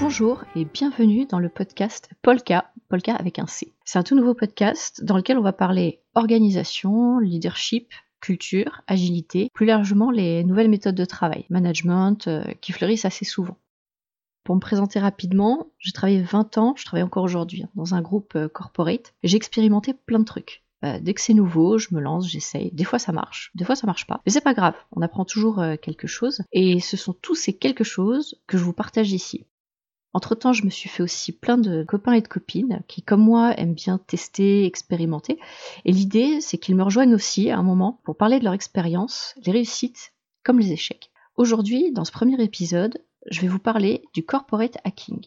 Bonjour et bienvenue dans le podcast Polka, Polka avec un C. C'est un tout nouveau podcast dans lequel on va parler organisation, leadership, culture, agilité, plus largement les nouvelles méthodes de travail, management, euh, qui fleurissent assez souvent. Pour me présenter rapidement, j'ai travaillé 20 ans, je travaille encore aujourd'hui hein, dans un groupe euh, corporate, et j'ai expérimenté plein de trucs. Euh, dès que c'est nouveau, je me lance, j'essaye. Des fois ça marche, des fois ça marche pas. Mais c'est pas grave, on apprend toujours quelque chose, et ce sont tous ces quelque chose que je vous partage ici. Entre-temps, je me suis fait aussi plein de copains et de copines qui, comme moi, aiment bien tester, expérimenter. Et l'idée, c'est qu'ils me rejoignent aussi à un moment pour parler de leur expérience, les réussites comme les échecs. Aujourd'hui, dans ce premier épisode, je vais vous parler du corporate hacking.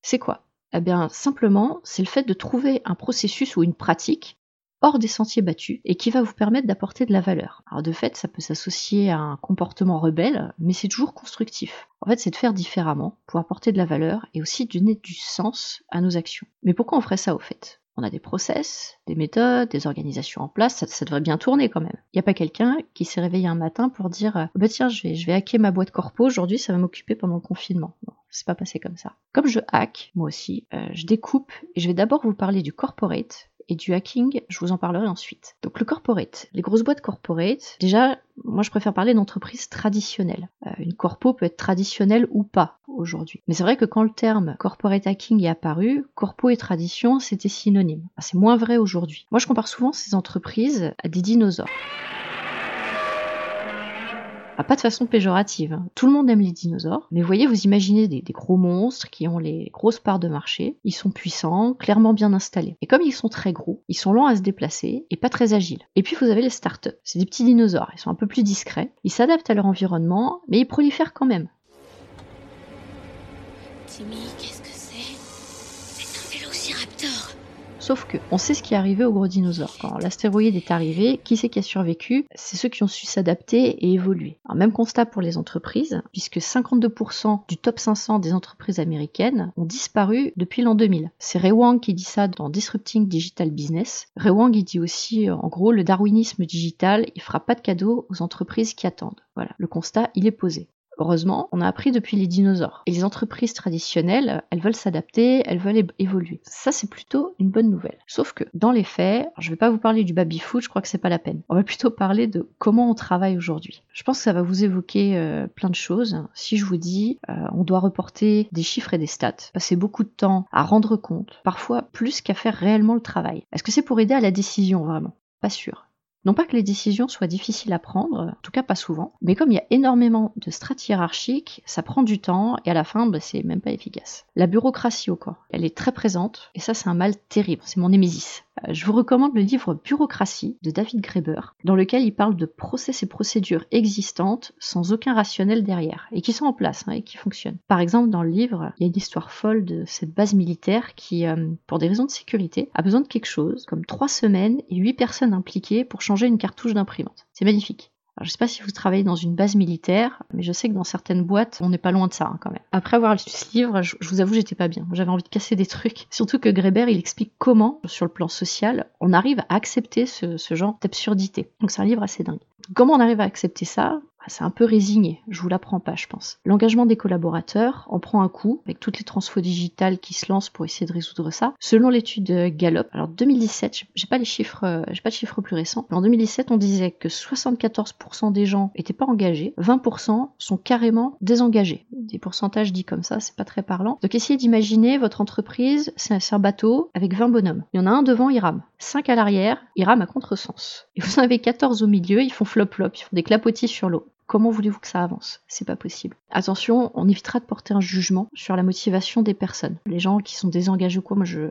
C'est quoi? Eh bien, simplement, c'est le fait de trouver un processus ou une pratique hors des sentiers battus et qui va vous permettre d'apporter de la valeur. Alors de fait, ça peut s'associer à un comportement rebelle, mais c'est toujours constructif. En fait, c'est de faire différemment pour apporter de la valeur et aussi donner du sens à nos actions. Mais pourquoi on ferait ça au fait? On a des process, des méthodes, des organisations en place, ça, devrait bien tourner quand même. Il n'y a pas quelqu'un qui s'est réveillé un matin pour dire bah tiens, je vais, je vais hacker ma boîte corpo aujourd'hui, ça va m'occuper pendant le confinement. Non, c'est pas passé comme ça. Comme je hack, moi aussi, euh, je découpe et je vais d'abord vous parler du corporate et du hacking, je vous en parlerai ensuite. Donc le corporate, les grosses boîtes corporate, déjà, moi je préfère parler d'entreprises traditionnelles. Euh, une corpo peut être traditionnelle ou pas aujourd'hui. Mais c'est vrai que quand le terme corporate hacking est apparu, corpo et tradition, c'était synonyme. c'est moins vrai aujourd'hui. Moi je compare souvent ces entreprises à des dinosaures. Ah, pas de façon péjorative. Hein. Tout le monde aime les dinosaures, mais voyez, vous imaginez des, gros monstres qui ont les grosses parts de marché. Ils sont puissants, clairement bien installés. Et comme ils sont très gros, ils sont lents à se déplacer et pas très agiles. Et puis vous avez les startups. C'est des petits dinosaures. Ils sont un peu plus discrets. Ils s'adaptent à leur environnement, mais ils prolifèrent quand même. Timmy, qu'est-ce que c'est? C'est un vélociraptor. Sauf que, on sait ce qui est arrivé aux gros dinosaures. Quand l'astéroïde est arrivé, qui c'est qui a survécu? C'est ceux qui ont su s'adapter et évoluer. même constat pour les entreprises, puisque 52% du top 500 des entreprises américaines ont disparu depuis l'an 2000. C'est Ray Wang qui dit ça dans Disrupting Digital Business. Ray Wang, dit aussi, en gros, le darwinisme digital, il fera pas de cadeau aux entreprises qui attendent. Voilà, le constat, il est posé. Heureusement, on a appris depuis les dinosaures. Et les entreprises traditionnelles, elles veulent s'adapter, elles veulent évoluer. Ça, c'est plutôt une bonne nouvelle. Sauf que, dans les faits, je vais pas vous parler du baby-foot, je crois que c'est pas la peine. On va plutôt parler de comment on travaille aujourd'hui. Je pense que ça va vous évoquer euh, plein de choses. Si je vous dis, euh, on doit reporter des chiffres et des stats, passer beaucoup de temps à rendre compte, parfois plus qu'à faire réellement le travail. Est-ce que c'est pour aider à la décision, vraiment? Pas sûr. Non pas que les décisions soient difficiles à prendre, en tout cas pas souvent, mais comme il y a énormément de strates hiérarchiques, ça prend du temps et à la fin, bah, c'est même pas efficace. La bureaucratie au quoi, elle est très présente et ça c'est un mal terrible, c'est mon némésis. Euh, je vous recommande le livre Bureaucratie de David Graeber, dans lequel il parle de process et procédures existantes sans aucun rationnel derrière, et qui sont en place hein, et qui fonctionnent. Par exemple, dans le livre, il y a une histoire folle de cette base militaire qui, euh, pour des raisons de sécurité, a besoin de quelque chose comme trois semaines et huit personnes impliquées pour changer une cartouche d'imprimante. C'est magnifique. Je sais pas si vous travaillez dans une base militaire, mais je sais que dans certaines boîtes, on n'est pas loin de ça hein, quand même. Après avoir lu ce livre, je, vous avoue, j'étais pas bien. J'avais envie de casser des trucs. Surtout que Greber, il explique comment, sur le plan social, on arrive à accepter ce, genre d'absurdité. Donc c'est un livre assez dingue. Comment on arrive à accepter ça? C'est un peu résigné, je vous l'apprends pas, je pense. L'engagement des collaborateurs en prend un coup, avec toutes les transfos digitales qui se lancent pour essayer de résoudre ça. Selon l'étude Gallup, alors 2017, j'ai pas les chiffres, euh, pas de chiffres plus récents, mais en 2017, on disait que 74% des gens étaient pas engagés, 20% sont carrément désengagés. Des pourcentages dits comme ça, c'est pas très parlant. Donc essayez d'imaginer votre entreprise, c'est un bateau avec 20 bonhommes. Il y en a un devant, il rame. 5 à l'arrière, il rame à contresens. Et vous en avez 14 au milieu, ils font flop-flop, ils font des clapotis sur l'eau. Comment voulez-vous que ça avance? C'est pas possible. Attention, on évitera de porter un jugement sur la motivation des personnes. Les gens qui sont désengagés ou quoi, moi je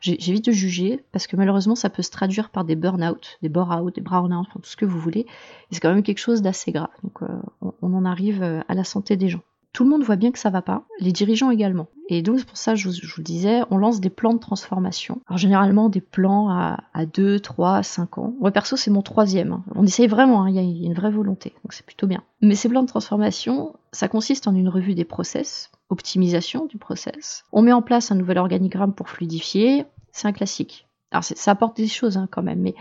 j'évite de juger parce que malheureusement ça peut se traduire par des burn-out, des bore-out, des brown-out, tout ce que vous voulez. C'est quand même quelque chose d'assez grave. Donc euh, on en arrive euh, à la santé des gens. Tout le monde voit bien que ça va pas, les dirigeants également. Et donc c'est pour ça, je vous, je vous, disais, on lance des plans de transformation. Alors généralement des plans à, à 2, 3, 5 ans. Moi perso c'est mon troisième. Hein. On essaye vraiment, hein. il y, a une vraie volonté, donc c'est plutôt bien. Mais ces plans de transformation, ça consiste en une revue des process, optimisation du process. On met en place un nouvel organigramme pour fluidifier, c'est un classique. Alors ça apporte des choses hein, quand même, mais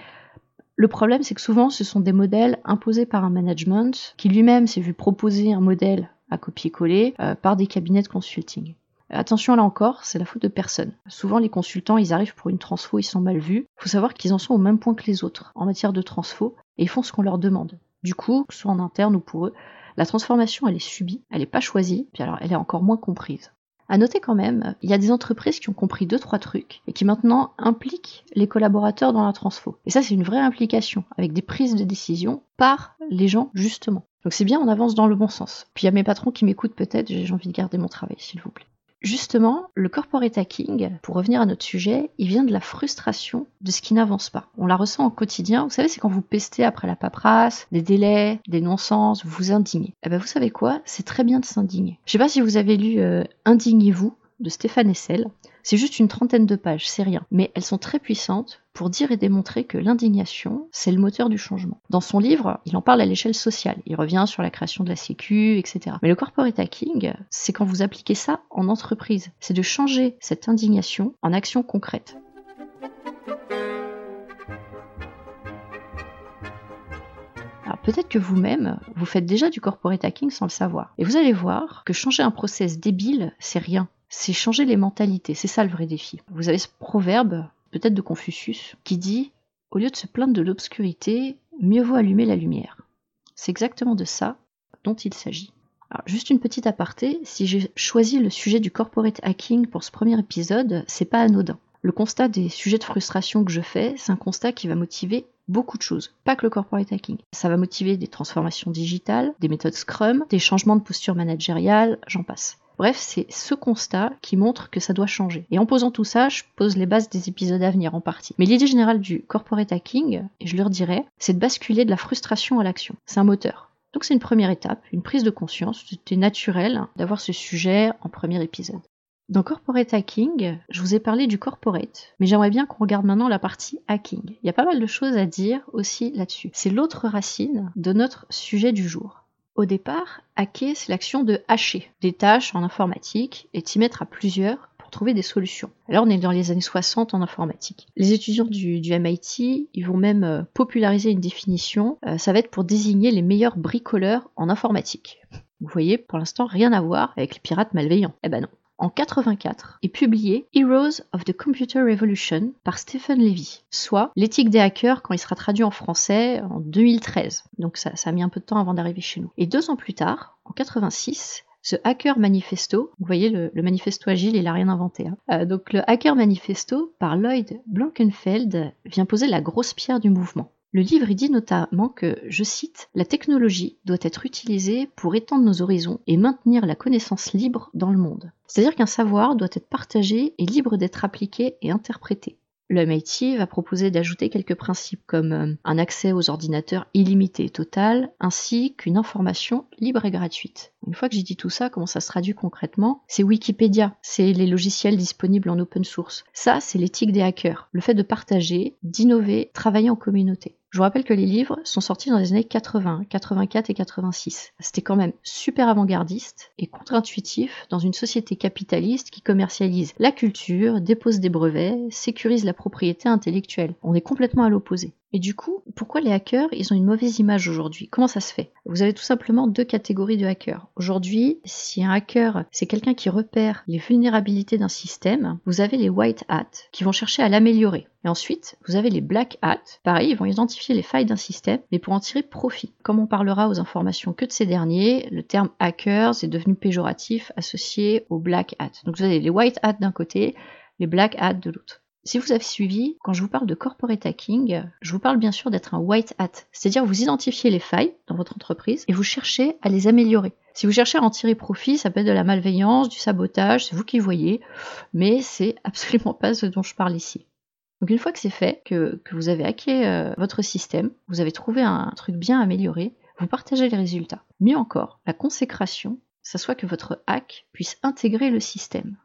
le problème, c'est que souvent, ce sont des modèles imposés par un management qui lui-même s'est vu proposer un modèle à copier-coller euh, par des cabinets de consulting. Attention là encore, c'est la faute de personne. Souvent les consultants, ils arrivent pour une transfo, ils sont mal vus. Il faut savoir qu'ils en sont au même point que les autres en matière de transfo et ils font ce qu'on leur demande. Du coup, que ce soit en interne ou pour eux, la transformation elle est subie, elle n'est pas choisie, puis alors elle est encore moins comprise. À noter quand même, il y a des entreprises qui ont compris deux trois trucs et qui maintenant impliquent les collaborateurs dans la transfo. Et ça c'est une vraie implication avec des prises de décision par les gens justement. Donc c'est bien, on avance dans le bon sens. Puis il y a mes patrons qui m'écoutent peut-être, j'ai envie de garder mon travail s'il vous plaît. Justement, le corporate hacking, pour revenir à notre sujet, il vient de la frustration de ce qui n'avance pas. On la ressent au quotidien. Vous savez, c'est quand vous pestez après la paperasse, des délais, des non-sens, vous vous indignez. Eh ben, vous savez quoi? C'est très bien de s'indigner. Je sais pas si vous avez lu euh, Indignez-vous de Stéphane Essel. C'est juste une trentaine de pages, c'est rien. Mais elles sont très puissantes pour dire et démontrer que l'indignation, c'est le moteur du changement. Dans son livre, il en parle à l'échelle sociale. Il revient sur la création de la Sécu, etc. Mais le corporate hacking, c'est quand vous appliquez ça en entreprise. C'est de changer cette indignation en action concrète. Alors peut-être que vous-même, vous faites déjà du corporate hacking sans le savoir. Et vous allez voir que changer un process débile, c'est rien c'est changer les mentalités. C'est ça le vrai défi. Vous avez ce proverbe, peut-être de Confucius, qui dit Au lieu de se plaindre de l'obscurité, mieux vaut allumer la lumière. C'est exactement de ça dont il s'agit. Alors, juste une petite aparté, si j'ai choisi le sujet du corporate hacking pour ce premier épisode, c'est pas anodin. Le constat des sujets de frustration que je fais, c'est un constat qui va motiver beaucoup de choses, pas que le corporate hacking. Ça va motiver des transformations digitales, des méthodes Scrum, des changements de posture managériale, j'en passe. Bref, c'est ce constat qui montre que ça doit changer. Et en posant tout ça, je pose les bases des épisodes à venir en partie. Mais l'idée générale du corporate hacking, et je leur dirais, c'est de basculer de la frustration à l'action. C'est un moteur. Donc c'est une première étape, une prise de conscience. C'était naturel d'avoir ce sujet en premier épisode. Dans Corporate Hacking, je vous ai parlé du corporate, mais j'aimerais bien qu'on regarde maintenant la partie hacking. Il y a pas mal de choses à dire aussi là-dessus. C'est l'autre racine de notre sujet du jour. Au départ, hacker, c'est l'action de hacher des tâches en informatique et d'y mettre à plusieurs pour trouver des solutions. Alors on est dans les années 60 en informatique. Les étudiants du, MIT, ils vont même euh, populariser une définition, euh, ça va être pour désigner les meilleurs bricoleurs en informatique. Vous voyez, pour l'instant, rien à voir avec les pirates malveillants. Eh ben non en 84 est publié Heroes of the Computer Revolution par Stephen Levy, soit l'éthique des hackers quand il sera traduit en français en 2013. Donc ça, a mis un peu de temps avant d'arriver chez nous. Et deux ans plus tard, en 86, ce Hacker Manifesto, vous voyez le, manifesto agile, il n'a rien inventé. Hein. Euh, donc le Hacker Manifesto par Lloyd Blankenfeld vient poser la grosse pierre du mouvement. Le livre dit notamment que, je cite, La technologie doit être utilisée pour étendre nos horizons et maintenir la connaissance libre dans le monde. C'est-à-dire qu'un savoir doit être partagé et libre d'être appliqué et interprété. Le MIT va proposer d'ajouter quelques principes comme euh, un accès aux ordinateurs illimité et total, ainsi qu'une information libre et gratuite. Une fois que j'ai dit tout ça, comment ça se traduit concrètement? C'est Wikipédia, c'est les logiciels disponibles en open source. Ça, c'est l'éthique des hackers, le fait de partager, d'innover, travailler en communauté. Je vous rappelle que les livres sont sortis dans les années 80, 84 et 86. C'était quand même super avant-gardiste et contre-intuitif dans une société capitaliste qui commercialise la culture, dépose des brevets, sécurise la propriété intellectuelle. On est complètement à l'opposé. Et du coup, pourquoi les hackers, ils ont une mauvaise image aujourd'hui? Comment ça se fait? Vous avez tout simplement deux catégories de hackers. Aujourd'hui, si un hacker, c'est quelqu'un qui repère les vulnérabilités d'un système, vous avez les white hats qui vont chercher à l'améliorer. Et ensuite, vous avez les black hats. Pareil, ils vont identifier les failles d'un système, mais pour en tirer profit. Comme on parlera aux informations que de ces derniers, le terme hackers est devenu péjoratif associé aux black hats. Donc vous avez les white hats d'un côté, les black hats de l'autre. Si vous avez suivi, quand je vous parle de corporate hacking, je vous parle bien sûr d'être un white hat, c'est-à-dire vous identifiez les failles dans votre entreprise et vous cherchez à les améliorer. Si vous cherchez à en tirer profit, ça peut être de la malveillance, du sabotage, c'est vous qui voyez, mais c'est absolument pas ce dont je parle ici. Donc une fois que c'est fait, que, vous avez hacké euh, votre système, vous avez trouvé un truc bien amélioré, vous partagez les résultats. Mieux encore, la consécration, ça soit que votre hack puisse intégrer le système.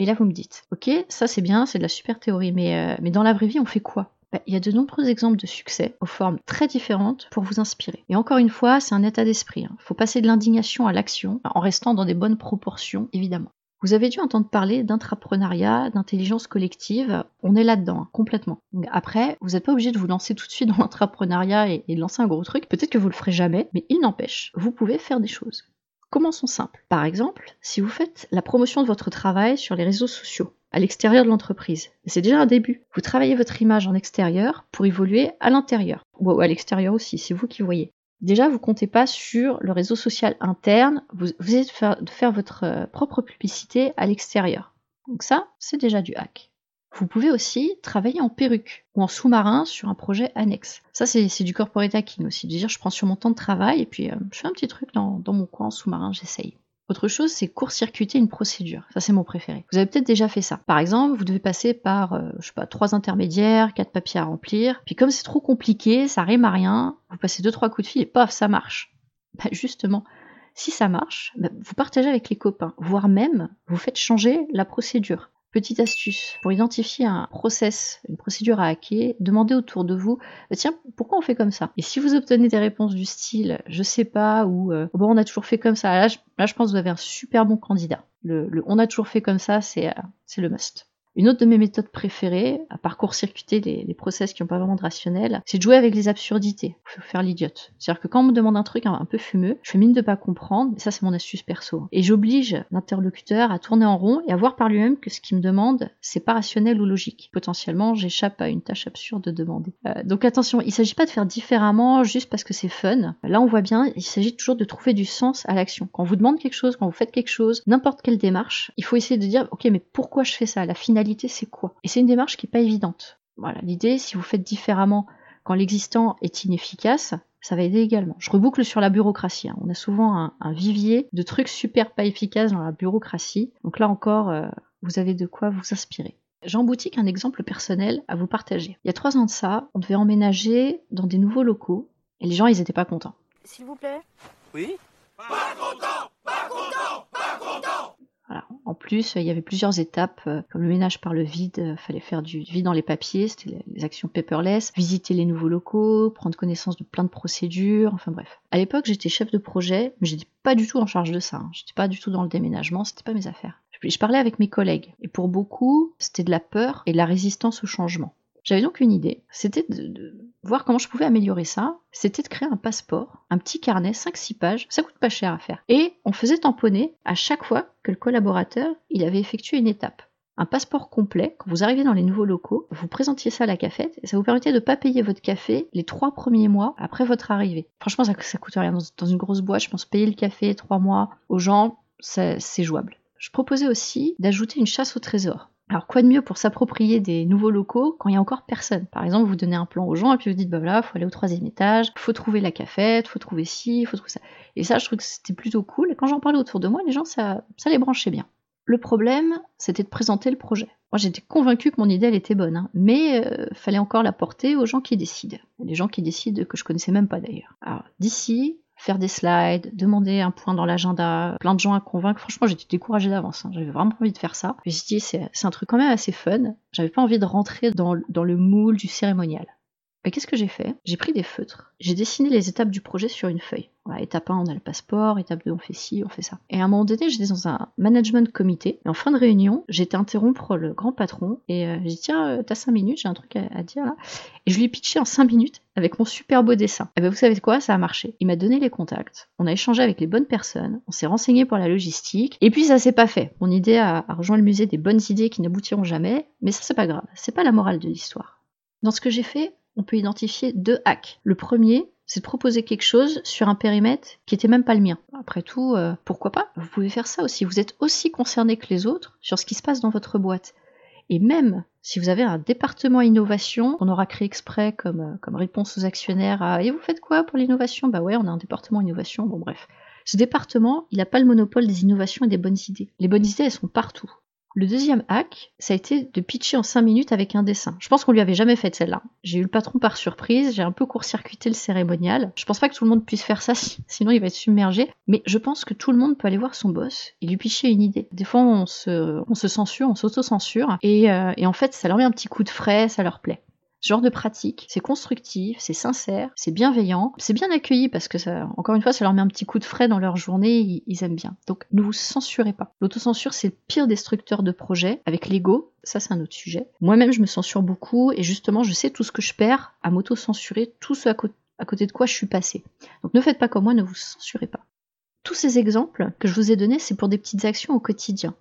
Et là, vous me dites, ok, ça c'est bien, c'est de la super théorie, mais, euh, dans la vraie vie, on fait quoi? Bah, il y a de nombreux exemples de succès aux formes très différentes pour vous inspirer. Et encore une fois, c'est un état d'esprit. Il hein. faut passer de l'indignation à l'action en restant dans des bonnes proportions, évidemment. Vous avez dû entendre parler d'intrapreneuriat, d'intelligence collective. On est là-dedans, hein, complètement. après, vous n'êtes pas obligé de vous lancer tout de suite dans l'entrepreneuriat et, et de lancer un gros truc. Peut-être que vous le ferez jamais, mais il n'empêche, vous pouvez faire des choses. Commençons simple. Par exemple, si vous faites la promotion de votre travail sur les réseaux sociaux, à l'extérieur de l'entreprise. C'est déjà un début. Vous travaillez votre image en extérieur pour évoluer à l'intérieur. Ou à l'extérieur aussi, c'est vous qui voyez. Déjà, vous comptez pas sur le réseau social interne, vous, êtes de faire votre euh, propre publicité à l'extérieur. Donc ça, c'est déjà du hack. Vous pouvez aussi travailler en perruque ou en sous-marin sur un projet annexe. Ça, c'est du corporate hacking aussi. Dire, je prends sur mon temps de travail et puis euh, je fais un petit truc dans, dans mon coin en sous-marin, j'essaye. Autre chose, c'est court-circuiter une procédure. Ça, c'est mon préféré. Vous avez peut-être déjà fait ça. Par exemple, vous devez passer par, euh, je sais pas, trois intermédiaires, quatre papiers à remplir. Puis comme c'est trop compliqué, ça rime à rien, vous passez deux, trois coups de fil et paf, ça marche. Bah, justement, si ça marche, bah, vous partagez avec les copains, voire même vous faites changer la procédure. Petite astuce, pour identifier un process, une procédure à hacker, demandez autour de vous, bah, tiens, pourquoi on fait comme ça? Et si vous obtenez des réponses du style, je sais pas, ou euh, bon, on a toujours fait comme ça, là je, là, je pense que vous avez un super bon candidat. Le, le on a toujours fait comme ça, c'est euh, le must. Une autre de mes méthodes préférées, à parcours circuiter les, les process qui n'ont pas vraiment de rationnel, c'est de jouer avec les absurdités. Faire l'idiote. C'est-à-dire que quand on me demande un truc un, peu fumeux, je fais mine de pas comprendre, ça c'est mon astuce perso. Et j'oblige l'interlocuteur à tourner en rond et à voir par lui-même que ce qu'il me demande, c'est pas rationnel ou logique. Potentiellement, j'échappe à une tâche absurde de demander. Euh, donc attention, il s'agit pas de faire différemment juste parce que c'est fun. Là, on voit bien, il s'agit toujours de trouver du sens à l'action. Quand on vous demande quelque chose, quand vous faites quelque chose, n'importe quelle démarche, il faut essayer de dire, ok, mais pourquoi je fais ça? La finalité c'est quoi? Et c'est une démarche qui n'est pas évidente. Voilà, l'idée, si vous faites différemment quand l'existant est inefficace, ça va aider également. Je reboucle sur la bureaucratie. Hein. On a souvent un, vivier de trucs super pas efficaces dans la bureaucratie. Donc là encore, euh, vous avez de quoi vous inspirer. J'emboutique un exemple personnel à vous partager. Il y a trois ans de ça, on devait emménager dans des nouveaux locaux et les gens, ils n'étaient pas contents. S'il vous plaît? Oui? Pas content Pas content En plus, il y avait plusieurs étapes, euh, comme le ménage par le vide, euh, fallait faire du vide dans les papiers, c'était les actions paperless, visiter les nouveaux locaux, prendre connaissance de plein de procédures, enfin bref. À l'époque, j'étais chef de projet, mais j'étais pas du tout en charge de ça. Hein. J'étais pas du tout dans le déménagement, c'était pas mes affaires. Je parlais avec mes collègues, et pour beaucoup, c'était de la peur et de la résistance au changement. J'avais donc une idée, c'était de, voir comment je pouvais améliorer ça. C'était de créer un passeport, un petit carnet, 5-6 pages, ça coûte pas cher à faire. Et on faisait tamponner à chaque fois que le collaborateur il avait effectué une étape. Un passeport complet, quand vous arrivez dans les nouveaux locaux, vous présentiez ça à la cafette et ça vous permettait de ne pas payer votre café les trois premiers mois après votre arrivée. Franchement, ça, ça coûte rien. Dans, une grosse boîte, je pense payer le café trois mois aux gens, c'est jouable. Je proposais aussi d'ajouter une chasse au trésor. Alors quoi de mieux pour s'approprier des nouveaux locaux quand il y a encore personne? Par exemple, vous donnez un plan aux gens et puis vous dites bah voilà, faut aller au troisième étage, faut trouver la cafette, faut trouver ci, faut trouver ça. Et ça, je trouve que c'était plutôt cool. Et quand j'en parlais autour de moi, les gens ça, ça les branchait bien. Le problème, c'était de présenter le projet. Moi, j'étais convaincue que mon idée elle était bonne, hein, mais euh, fallait encore la porter aux gens qui décident. Les gens qui décident que je connaissais même pas d'ailleurs. Alors d'ici, faire des slides, demander un point dans l'agenda, plein de gens à convaincre. Franchement, j'étais découragée d'avance. Hein. J'avais vraiment envie de faire ça. Je me suis dit, c'est un truc quand même assez fun. J'avais pas envie de rentrer dans, dans le moule du cérémonial. Mais qu'est-ce que j'ai fait? J'ai pris des feutres, j'ai dessiné les étapes du projet sur une feuille. Voilà, étape 1, on a le passeport, étape 2, on fait ci, on fait ça. Et à un moment donné, j'étais dans un management comité, et en fin de réunion, j'ai été interrompre le grand patron, et euh, j'ai dit, tiens, euh, t'as 5 minutes, j'ai un truc à, dire là. Et je lui ai pitché en 5 minutes avec mon super beau dessin. Et ben vous savez quoi, ça a marché. Il m'a donné les contacts, on a échangé avec les bonnes personnes, on s'est renseigné pour la logistique, et puis ça s'est pas fait. Mon idée a, a rejoint le musée des bonnes idées qui n'aboutiront jamais, mais ça c'est pas grave, c'est pas la morale de l'histoire. Dans ce que j'ai fait, on peut identifier deux hacks. Le premier, c'est de proposer quelque chose sur un périmètre qui était même pas le mien. Après tout, euh, pourquoi pas? Vous pouvez faire ça aussi. Vous êtes aussi concerné que les autres sur ce qui se passe dans votre boîte. Et même si vous avez un département innovation qu'on aura créé exprès comme, euh, comme réponse aux actionnaires à Et vous faites quoi pour l'innovation? Bah ouais, on a un département innovation, bon bref. Ce département, il n'a pas le monopole des innovations et des bonnes idées. Les bonnes idées, elles sont partout. Le deuxième hack, ça a été de pitcher en 5 minutes avec un dessin. Je pense qu'on lui avait jamais fait celle-là. J'ai eu le patron par surprise, j'ai un peu court-circuité le cérémonial. Je pense pas que tout le monde puisse faire ça, sinon il va être submergé. Mais je pense que tout le monde peut aller voir son boss et lui pitcher une idée. Des fois, on se, censure, on s'auto-censure. Et, euh, et en fait, ça leur met un petit coup de frais, ça leur plaît. Ce genre de pratique, c'est constructif, c'est sincère, c'est bienveillant, c'est bien accueilli parce que ça, encore une fois, ça leur met un petit coup de frais dans leur journée, ils, aiment bien. Donc ne vous censurez pas. L'autocensure, c'est le pire destructeur de projets. Avec l'ego, ça c'est un autre sujet. Moi-même, je me censure beaucoup et justement, je sais tout ce que je perds à m'auto-censurer, tout ce à, à côté de quoi je suis passé. Donc ne faites pas comme moi, ne vous censurez pas. Tous ces exemples que je vous ai donnés, c'est pour des petites actions au quotidien.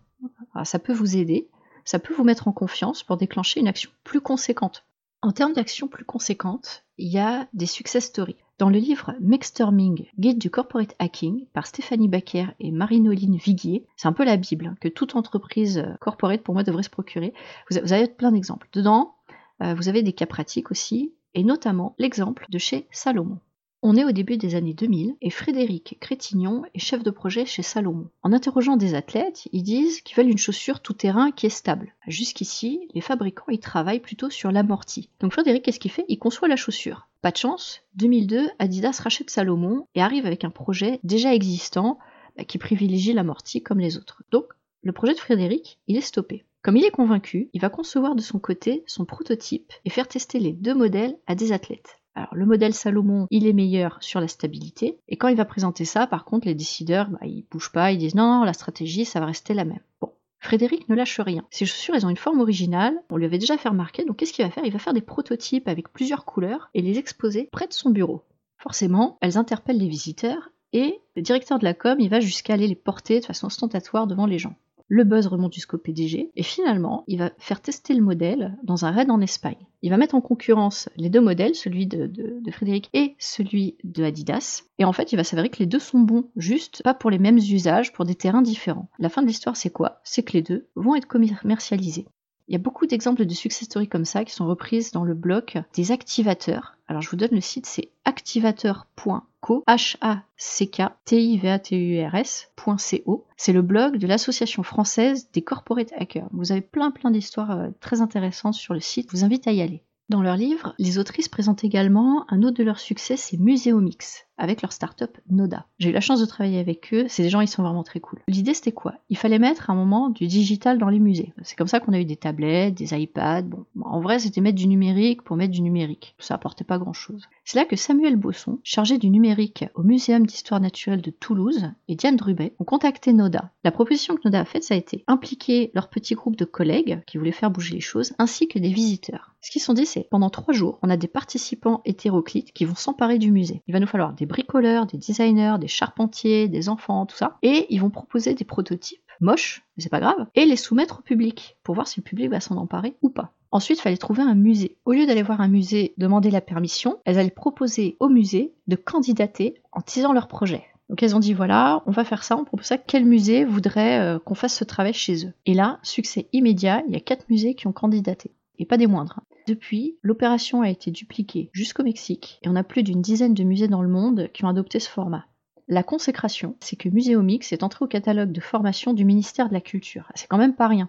ça peut vous aider, ça peut vous mettre en confiance pour déclencher une action plus conséquente. En termes d'actions plus conséquentes, il y a des success stories. Dans le livre Mexterming, guide du corporate hacking par Stéphanie Baker et Marinoline Viguier, c'est un peu la Bible hein, que toute entreprise corporate pour moi devrait se procurer. Vous avez plein d'exemples. Dedans, euh, vous avez des cas pratiques aussi, et notamment l'exemple de chez Salomon. On est au début des années 2000 et Frédéric Crétignon est chef de projet chez Salomon. En interrogeant des athlètes, ils disent qu'ils veulent une chaussure tout-terrain qui est stable. Jusqu'ici, les fabricants y travaillent plutôt sur l'amorti. Donc Frédéric, qu'est-ce qu'il fait? Il conçoit la chaussure. Pas de chance, 2002, Adidas rachète Salomon et arrive avec un projet déjà existant bah, qui privilégie l'amorti comme les autres. Donc le projet de Frédéric, il est stoppé. Comme il est convaincu, il va concevoir de son côté son prototype et faire tester les deux modèles à des athlètes. Alors le modèle Salomon, il est meilleur sur la stabilité. Et quand il va présenter ça, par contre, les décideurs, bah, ils bougent pas, ils disent non, non, la stratégie, ça va rester la même. Bon. Frédéric ne lâche rien. Ces chaussures, elles ont une forme originale, on lui avait déjà fait remarquer, donc qu'est-ce qu'il va faire? Il va faire des prototypes avec plusieurs couleurs et les exposer près de son bureau. Forcément, elles interpellent les visiteurs et le directeur de la com, il va jusqu'à aller les porter de façon ostentatoire devant les gens le buzz remonte jusqu'au PDG, et finalement, il va faire tester le modèle dans un raid en Espagne. Il va mettre en concurrence les deux modèles, celui de, Frédéric et celui de Adidas, et en fait, il va s'avérer que les deux sont bons, juste pas pour les mêmes usages, pour des terrains différents. La fin de l'histoire, c'est quoi? C'est que les deux vont être commercialisés. Il y a beaucoup d'exemples de success stories comme ça qui sont reprises dans le bloc des activateurs. Alors je vous donne le site, c'est activateur.co, H-A-C-K-T-I-V-A-T-U-R-S.co. C'est le blog de l'association française des corporate hackers. Vous avez plein plein d'histoires euh, très intéressantes sur le site, je vous invite à y aller. Dans leur livre, les autrices présentent également un autre de leurs succès, c'est Muséomix avec leur startup Noda. J'ai eu la chance de travailler avec eux, c'est des gens, ils sont vraiment très cool. L'idée c'était quoi? Il fallait mettre à un moment du digital dans les musées. C'est comme ça qu'on a eu des tablettes, des iPads. Bon, en vrai, c'était mettre du numérique pour mettre du numérique. Ça apportait pas grand chose. C'est là que Samuel Bosson, chargé du numérique au Muséum d'histoire naturelle de Toulouse, et Diane Drubet ont contacté Noda. La proposition que Noda a faite, ça a été impliquer leur petit groupe de collègues qui voulaient faire bouger les choses, ainsi que des visiteurs. Ce qu'ils sont dit, c'est pendant trois jours, on a des participants hétéroclites qui vont s'emparer du musée. Il va nous falloir des bricoleurs, des designers, des charpentiers, des enfants, tout ça. Et ils vont proposer des prototypes moches, mais c'est pas grave, et les soumettre au public pour voir si le public va s'en emparer ou pas. Ensuite, il fallait trouver un musée. Au lieu d'aller voir un musée demander la permission, elles allaient proposer au musée de candidater en teasant leur projet. Donc elles ont dit voilà, on va faire ça, on propose ça, quel musée voudrait euh, qu'on fasse ce travail chez eux? Et là, succès immédiat, il y a quatre musées qui ont candidaté, et pas des moindres. Depuis, l'opération a été dupliquée jusqu'au Mexique et on a plus d'une dizaine de musées dans le monde qui ont adopté ce format. La consécration, c'est que Muséomix est entré au catalogue de formation du ministère de la Culture. C'est quand même pas rien.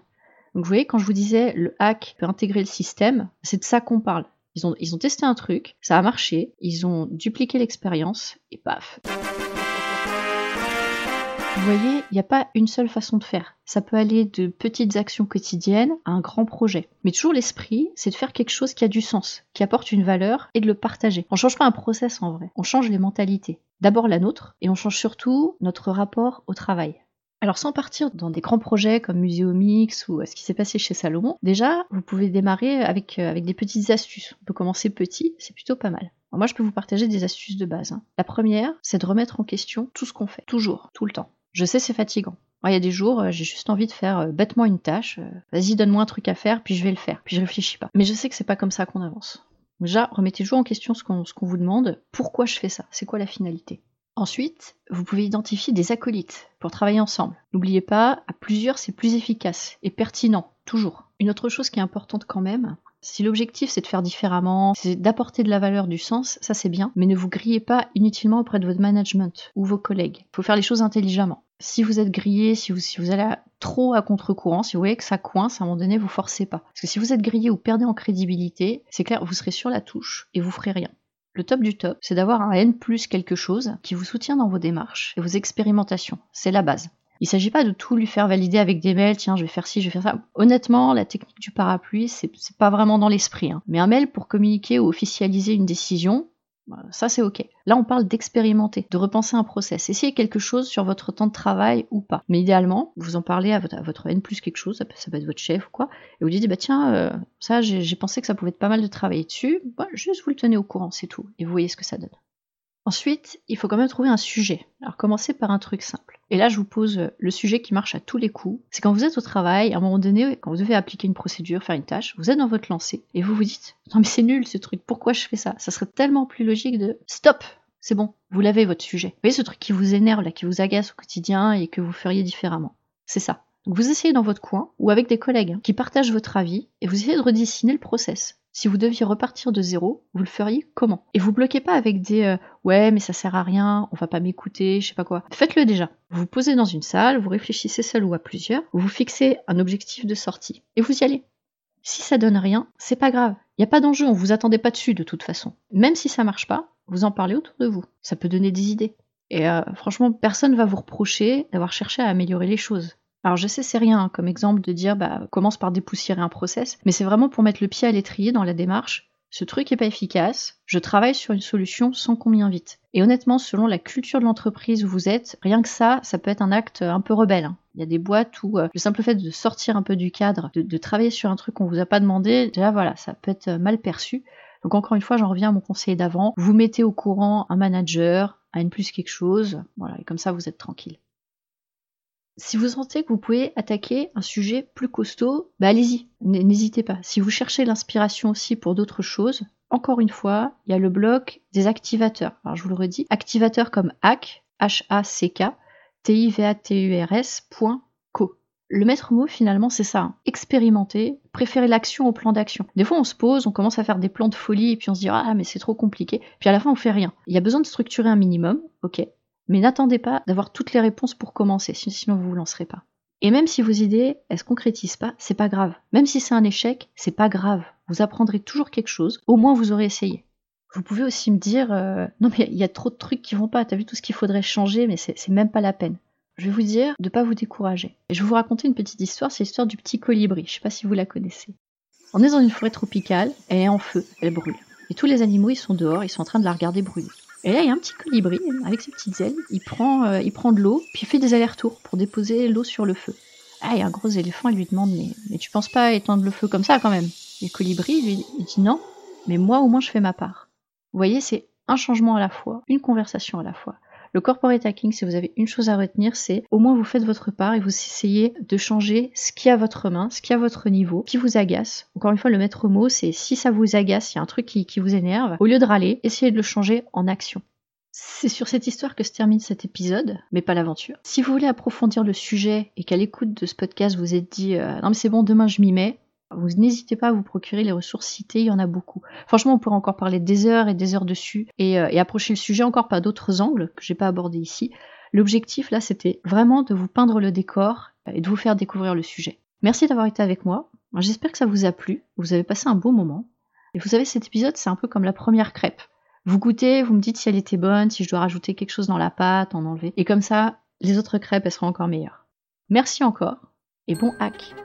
Donc vous voyez, quand je vous disais le hack peut intégrer le système, c'est de ça qu'on parle. Ils ont, ils ont testé un truc, ça a marché, ils ont dupliqué l'expérience, et paf. Vous voyez, il n'y a pas une seule façon de faire. Ça peut aller de petites actions quotidiennes à un grand projet. Mais toujours l'esprit, c'est de faire quelque chose qui a du sens, qui apporte une valeur et de le partager. On change pas un process en vrai, on change les mentalités. D'abord la nôtre, et on change surtout notre rapport au travail. Alors sans partir dans des grands projets comme Muséomix ou ce qui s'est passé chez Salomon, déjà vous pouvez démarrer avec, euh, avec des petites astuces. On peut commencer petit, c'est plutôt pas mal. moi je peux vous partager des astuces de base. Hein. La première, c'est de remettre en question tout ce qu'on fait, toujours, tout le temps. Je sais, c'est fatigant. Il y a des jours, euh, j'ai juste envie de faire euh, bêtement une tâche. Euh, vas-y, donne-moi un truc à faire, puis je vais le faire. Puis je réfléchis pas. Mais je sais que c'est pas comme ça qu'on avance. Déjà, remettez toujours en question ce qu'on vous demande. Pourquoi je fais ça? C'est quoi la finalité? Ensuite, vous pouvez identifier des acolytes pour travailler ensemble. N'oubliez pas, à plusieurs, c'est plus efficace et pertinent, toujours. Une autre chose qui est importante quand même, si l'objectif c'est de faire différemment, c'est d'apporter de la valeur, du sens, ça c'est bien, mais ne vous grillez pas inutilement auprès de votre management ou vos collègues. Il faut faire les choses intelligemment. Si vous êtes grillé, si vous, allez trop à contre-courant, si vous voyez que ça coince, à un moment donné, vous forcez pas. Parce que si vous êtes grillé ou perdez en crédibilité, c'est clair, vous serez sur la touche et vous ferez rien. Le top du top, c'est d'avoir un N plus quelque chose qui vous soutient dans vos démarches et vos expérimentations. C'est la base. Il s'agit pas de tout lui faire valider avec des mails, tiens, je vais faire ci, je vais faire ça. Honnêtement, la technique du parapluie, c'est pas vraiment dans l'esprit. Hein. Mais un mail pour communiquer ou officialiser une décision, bah, ça c'est ok. Là on parle d'expérimenter, de repenser un process, essayer quelque chose sur votre temps de travail ou pas. Mais idéalement, vous en parlez à votre, N plus quelque chose, ça peut, être votre chef ou quoi, et vous dites bah tiens, euh, ça j'ai pensé que ça pouvait être pas mal de travailler dessus, bah, juste vous le tenez au courant, c'est tout, et vous voyez ce que ça donne. Ensuite, il faut quand même trouver un sujet. Alors commencez par un truc simple. Et là, je vous pose le sujet qui marche à tous les coups. C'est quand vous êtes au travail, à un moment donné, quand vous devez appliquer une procédure, faire une tâche, vous êtes dans votre lancée et vous vous dites Non mais c'est nul ce truc, pourquoi je fais ça? Ça serait tellement plus logique de stop c'est bon, vous l'avez votre sujet. Vous voyez ce truc qui vous énerve, là, qui vous agace au quotidien et que vous feriez différemment. C'est ça. Donc vous essayez dans votre coin ou avec des collègues qui partagent votre avis et vous essayez de redessiner le process. Si vous deviez repartir de zéro, vous le feriez comment? Et vous bloquez pas avec des euh, ouais mais ça sert à rien, on va pas m'écouter, je sais pas quoi. Faites-le déjà. Vous vous posez dans une salle, vous réfléchissez seul ou à plusieurs, vous fixez un objectif de sortie et vous y allez. Si ça donne rien, c'est pas grave. Il n'y a pas d'enjeu, on vous attendait pas dessus de toute façon. Même si ça marche pas, vous en parlez autour de vous. Ça peut donner des idées. Et euh, franchement, personne va vous reprocher d'avoir cherché à améliorer les choses. Alors je sais c'est rien hein, comme exemple de dire bah commence par dépoussiérer un process, mais c'est vraiment pour mettre le pied à l'étrier dans la démarche. Ce truc est pas efficace, je travaille sur une solution sans combien vite. Et honnêtement, selon la culture de l'entreprise où vous êtes, rien que ça, ça peut être un acte un peu rebelle. Hein. Il y a des boîtes où euh, le simple fait de sortir un peu du cadre, de, travailler sur un truc qu'on vous a pas demandé, déjà voilà, ça peut être mal perçu. Donc encore une fois, j'en reviens à mon conseil d'avant. Vous mettez au courant un manager, un N plus quelque chose, voilà, et comme ça vous êtes tranquille. Si vous sentez que vous pouvez attaquer un sujet plus costaud, bah allez-y, n'hésitez pas. Si vous cherchez l'inspiration aussi pour d'autres choses, encore une fois, il y a le bloc des activateurs. Alors je vous le redis, activateurs comme hack, H-A-C-K, T-I-V-A-T-U-R-S, le maître mot finalement c'est ça, hein. expérimenter, préférer l'action au plan d'action. Des fois on se pose, on commence à faire des plans de folie et puis on se dit ah mais c'est trop compliqué, puis à la fin on fait rien. Il y a besoin de structurer un minimum, ok, mais n'attendez pas d'avoir toutes les réponses pour commencer, sinon vous vous lancerez pas. Et même si vos idées, elles se concrétisent pas, c'est pas grave. Même si c'est un échec, c'est pas grave. Vous apprendrez toujours quelque chose, au moins vous aurez essayé. Vous pouvez aussi me dire, euh, non mais il y a trop de trucs qui vont pas, t'as vu tout ce qu'il faudrait changer, mais c'est même pas la peine. Je vais vous dire de ne pas vous décourager. Et je vais vous raconter une petite histoire, c'est l'histoire du petit colibri. Je sais pas si vous la connaissez. On est dans une forêt tropicale, elle est en feu, elle brûle. Et tous les animaux, ils sont dehors, ils sont en train de la regarder brûler. Et là, il y a un petit colibri, avec ses petites ailes, il prend, euh, il prend de l'eau, puis il fait des allers-retours pour déposer l'eau sur le feu. Ah, il y a un gros éléphant, il lui demande, mais, mais tu penses pas étendre le feu comme ça quand même? Et le colibri, lui, il dit non, mais moi au moins je fais ma part. Vous voyez, c'est un changement à la fois, une conversation à la fois. Le corporate hacking, si vous avez une chose à retenir, c'est au moins vous faites votre part et vous essayez de changer ce qui a votre main, ce qui a votre niveau, qui vous agace. Encore une fois, le maître mot, c'est si ça vous agace, il y a un truc qui, qui vous énerve, au lieu de râler, essayez de le changer en action. C'est sur cette histoire que se termine cet épisode, mais pas l'aventure. Si vous voulez approfondir le sujet et qu'à l'écoute de ce podcast vous êtes dit euh, non mais c'est bon demain je m'y mets, vous n'hésitez pas à vous procurer les ressources citées, il y en a beaucoup. Franchement, on pourrait encore parler des heures et des heures dessus et, euh, approcher le sujet encore par d'autres angles que j'ai pas abordés ici. L'objectif là, c'était vraiment de vous peindre le décor et de vous faire découvrir le sujet. Merci d'avoir été avec moi. J'espère que ça vous a plu, vous avez passé un beau moment. Et vous savez, cet épisode, c'est un peu comme la première crêpe. Vous goûtez, vous me dites si elle était bonne, si je dois rajouter quelque chose dans la pâte, en enlever. Et comme ça, les autres crêpes, elles seront encore meilleures. Merci encore et bon hack